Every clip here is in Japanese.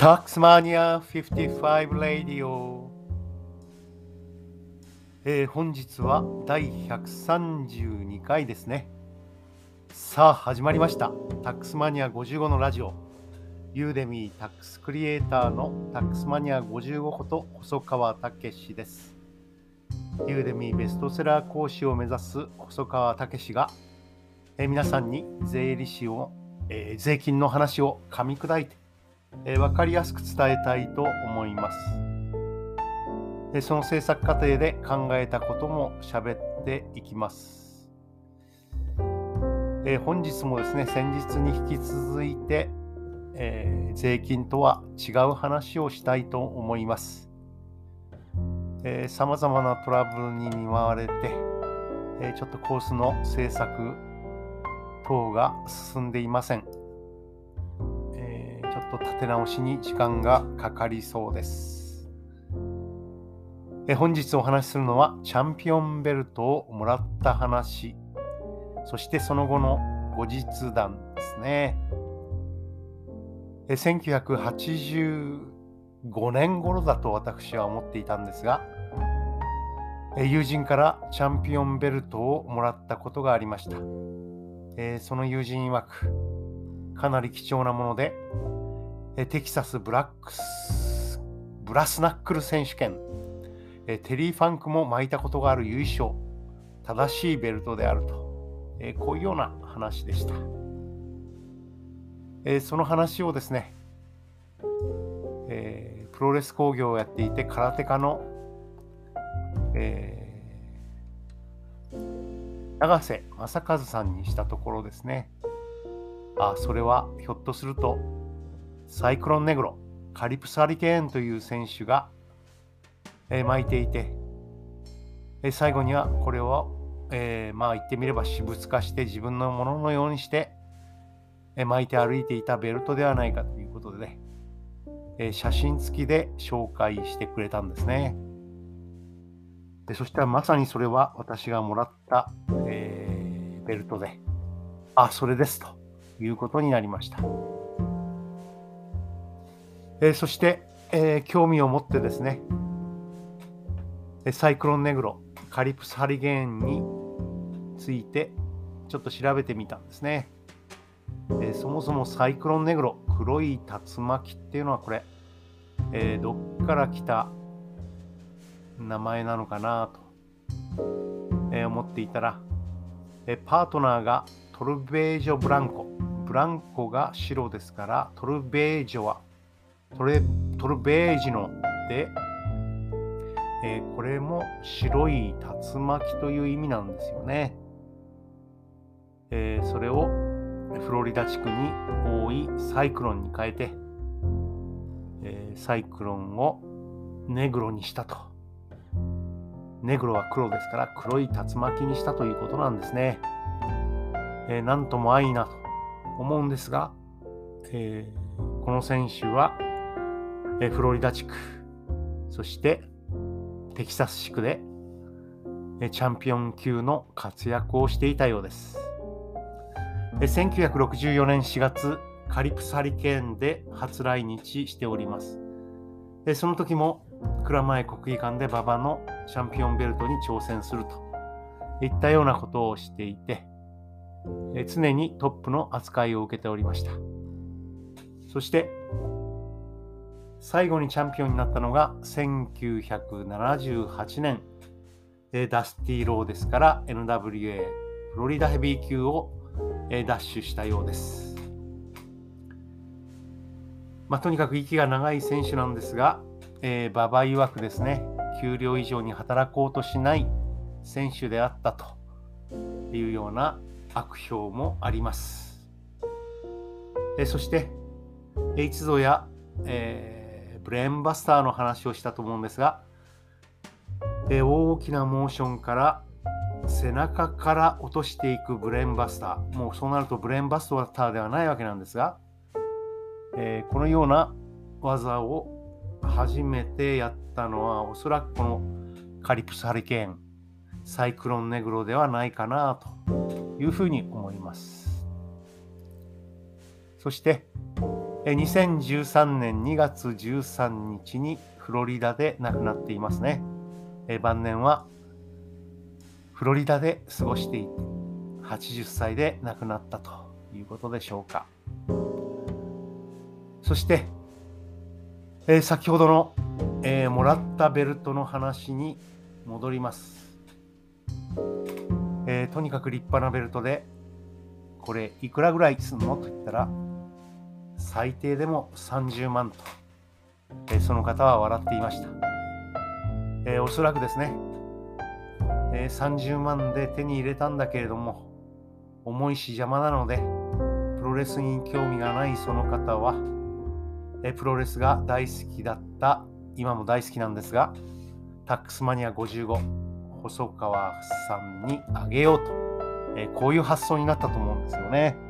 タックスマニア55レディオ、えー、本日は第132回ですね。さあ始まりました。タックスマニア55のラジオ。ユーデミータックスクリエイターのタックスマニア55こと細川武史です。ユーデミーベストセラー講師を目指す細川武史が、えー、皆さんに税理士を、えー、税金の話を噛み砕いてえー、分かりやすく伝えたいと思います。でその制作過程で考えたことも喋っていきます。え、本日もですね、先日に引き続いて、え、税金とは違う話をしたいと思います。さまざまなトラブルに見舞われて、え、ちょっとコースの制作等が進んでいません。と立て直しに時間がかかりそうです。え本日お話しするのはチャンピオンベルトをもらった話、そしてその後の後日談ですね。え1985年頃だと私は思っていたんですが、友人からチャンピオンベルトをもらったことがありました。えその友人曰く、かなり貴重なもので、テキサスブラックスブラスナックル選手権。テリー・ファンクも巻いたことがある優勝。正しいベルトであると。こういうような話でした。その話をですねプロレス工業をやっていて空手家の、えー、永瀬正和さんにしたところですね。あそれはひょっとするとサイクロンネグロ、カリプス・ハリケーンという選手が、えー、巻いていて、えー、最後にはこれを、えー、まあ言ってみれば私物化して自分のもののようにして、えー、巻いて歩いていたベルトではないかということでね、え、写真付きで紹介してくれたんですね。でそしたらまさにそれは私がもらった、えー、ベルトで、あ、それですということになりました。えー、そして、えー、興味を持ってですね、サイクロンネグロ、カリプスハリゲーンについてちょっと調べてみたんですね。えー、そもそもサイクロンネグロ、黒い竜巻っていうのはこれ、えー、どっから来た名前なのかなと、えー、思っていたら、えパートナーがトルベージョ・ブランコ。ブランコが白ですから、トルベージョはトレトルベージノで、えー、これも白い竜巻という意味なんですよね。えー、それをフロリダ地区に多いサイクロンに変えて、えー、サイクロンをネグロにしたと。ネグロは黒ですから黒い竜巻にしたということなんですね。えー、なんとも愛いなと思うんですが、えー、この選手はフロリダ地区、そしてテキサス地区でチャンピオン級の活躍をしていたようです。1964年4月、カリプスハリケーンで初来日しております。その時も蔵前国技館で馬場のチャンピオンベルトに挑戦するといったようなことをしていて、常にトップの扱いを受けておりました。そして最後にチャンピオンになったのが1978年、ダスティー・ローですから NWA フロリダヘビー級をダッシュしたようです。まあ、とにかく息が長い選手なんですが、えー、馬場曰くですね、給料以上に働こうとしない選手であったというような悪評もあります。え、そして、H ゾや、えーブレーンバスターの話をしたと思うんですが、え大きなモーションから背中から落としていくブレーンバスター。もうそうなるとブレーンバスターではないわけなんですが、えー、このような技を初めてやったのはおそらくこのカリプスハリケーンサイクロンネグロではないかなというふうに思います。そして2013年2月13日にフロリダで亡くなっていますね。晩年はフロリダで過ごしていて80歳で亡くなったということでしょうか。そして、え、先ほどの、え、もらったベルトの話に戻ります。え、とにかく立派なベルトで、これいくらぐらいすんのと言ったら、最低でも30万と、え、その方は笑っていました。え、おそらくですね、え、30万で手に入れたんだけれども、重いし邪魔なので、プロレスに興味がないその方は、えプロレスが大好きだった、今も大好きなんですが、タックスマニア55、細川さんにあげようと、えこういう発想になったと思うんですよね。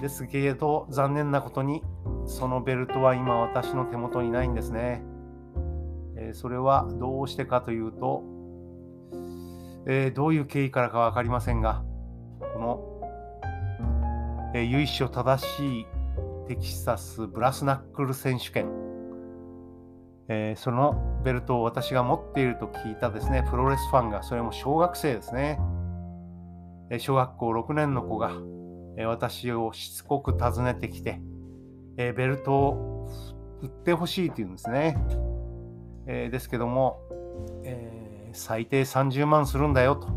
ですけれど、残念なことに、そのベルトは今私の手元にないんですね。えそれはどうしてかというと、えどういう経緯からか分かりませんが、この、え由緒正しいテキサスブラスナックル選手権、え、そのベルトを私が持っていると聞いたですね、プロレスファンが、それも小学生ですね、え小学校6年の子が、私をしつこく訪ねてきて、えベルトを売ってほしいと言うんですね。えですけども、え、最低30万するんだよと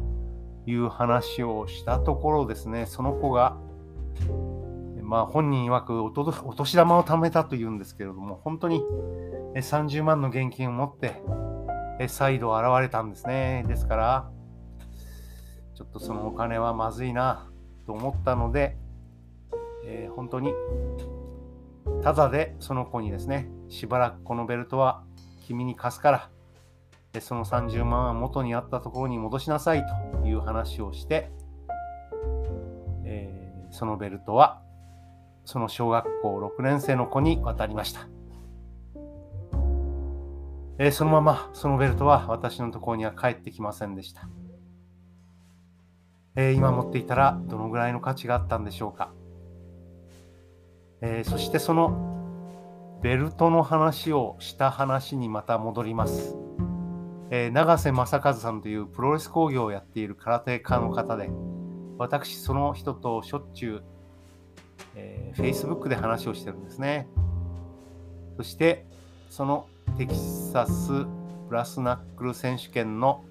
いう話をしたところですね、その子が、まあ本人曰くお年玉を貯めたというんですけれども、本当に30万の現金を持って再度現れたんですね。ですから、ちょっとそのお金はまずいなと思ったので、えー、本当にただでその子にですね、しばらくこのベルトは君に貸すから、その30万は元にあったところに戻しなさいという話をして、えー、そのベルトはその小学校6年生の子に渡りました。えー、そのままそのベルトは私のところには帰ってきませんでした。えー、今持っていたらどのぐらいの価値があったんでしょうか。えー、そしてそのベルトの話をした話にまた戻ります。えー、永瀬正和さんというプロレス工業をやっている空手家の方で、私その人としょっちゅうえー、Facebook で話をしてるんですね。そして、そのテキサスブラスナックル選手権の、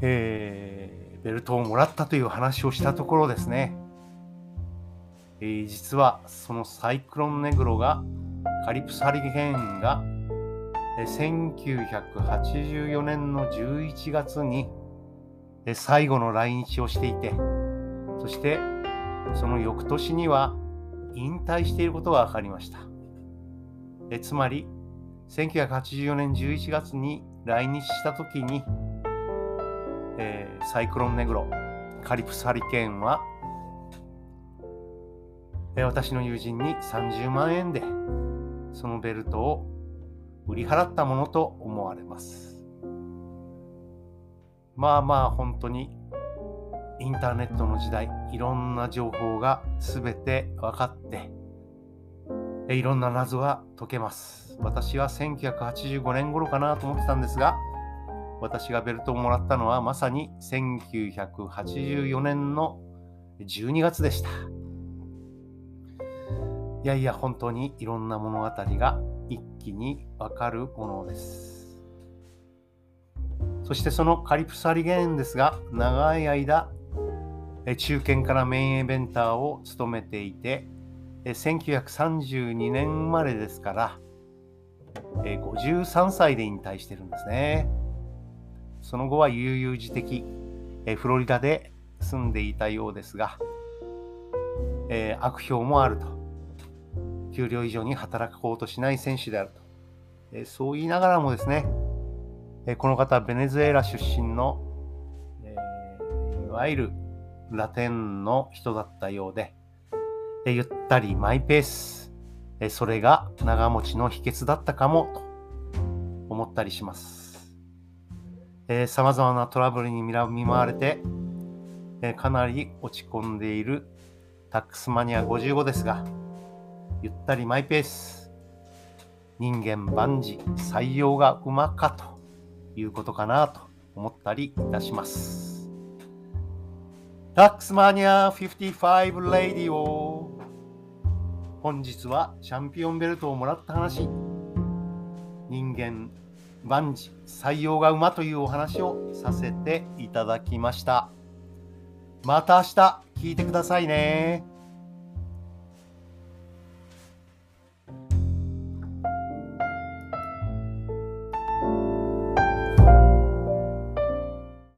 えー、ベルトをもらったという話をしたところですね、えー、実はそのサイクロンネグロがカリプスハリケーンが1984年の11月に最後の来日をしていて、そしてその翌年には引退していることが分かりました。えつまり1984年11月に来日した時に、えー、サイクロンネグロカリプスハリケーンは、えー、私の友人に30万円でそのベルトを売り払ったものと思われます。まあまあ本当にインターネットの時代、いろんな情報が全て分かって、いろんな謎が解けます。私は1985年頃かなと思ってたんですが、私がベルトをもらったのはまさに1984年の12月でした。いやいや、本当にいろんな物語が一気にわかるものです。そしてそのカリプサリゲーンですが、長い間中堅からメインイベンターを務めていて、1932年生まれですから、53歳で引退してるんですね。その後は悠々自適、えフロリダで住んでいたようですが、え悪評もあると。給料以上に働こうとしない選手であると。えそう言いながらもですね、えこの方ベネズエラ出身の、えいわゆるラテンの人だったようで、えゆったりマイペース、えそれが長持ちの秘訣だったかもと思ったりします。えー、様々なトラブルに見舞われて、えかなり落ち込んでいるタックスマニア55ですが、ゆったりマイペース。人間万事採用がうまかということかなと思ったりいたします。タックスマニア55レディオ本日はチャンピオンベルトをもらった話人間万事採用が馬というお話をさせていただきました。また明日聞いてくださいね。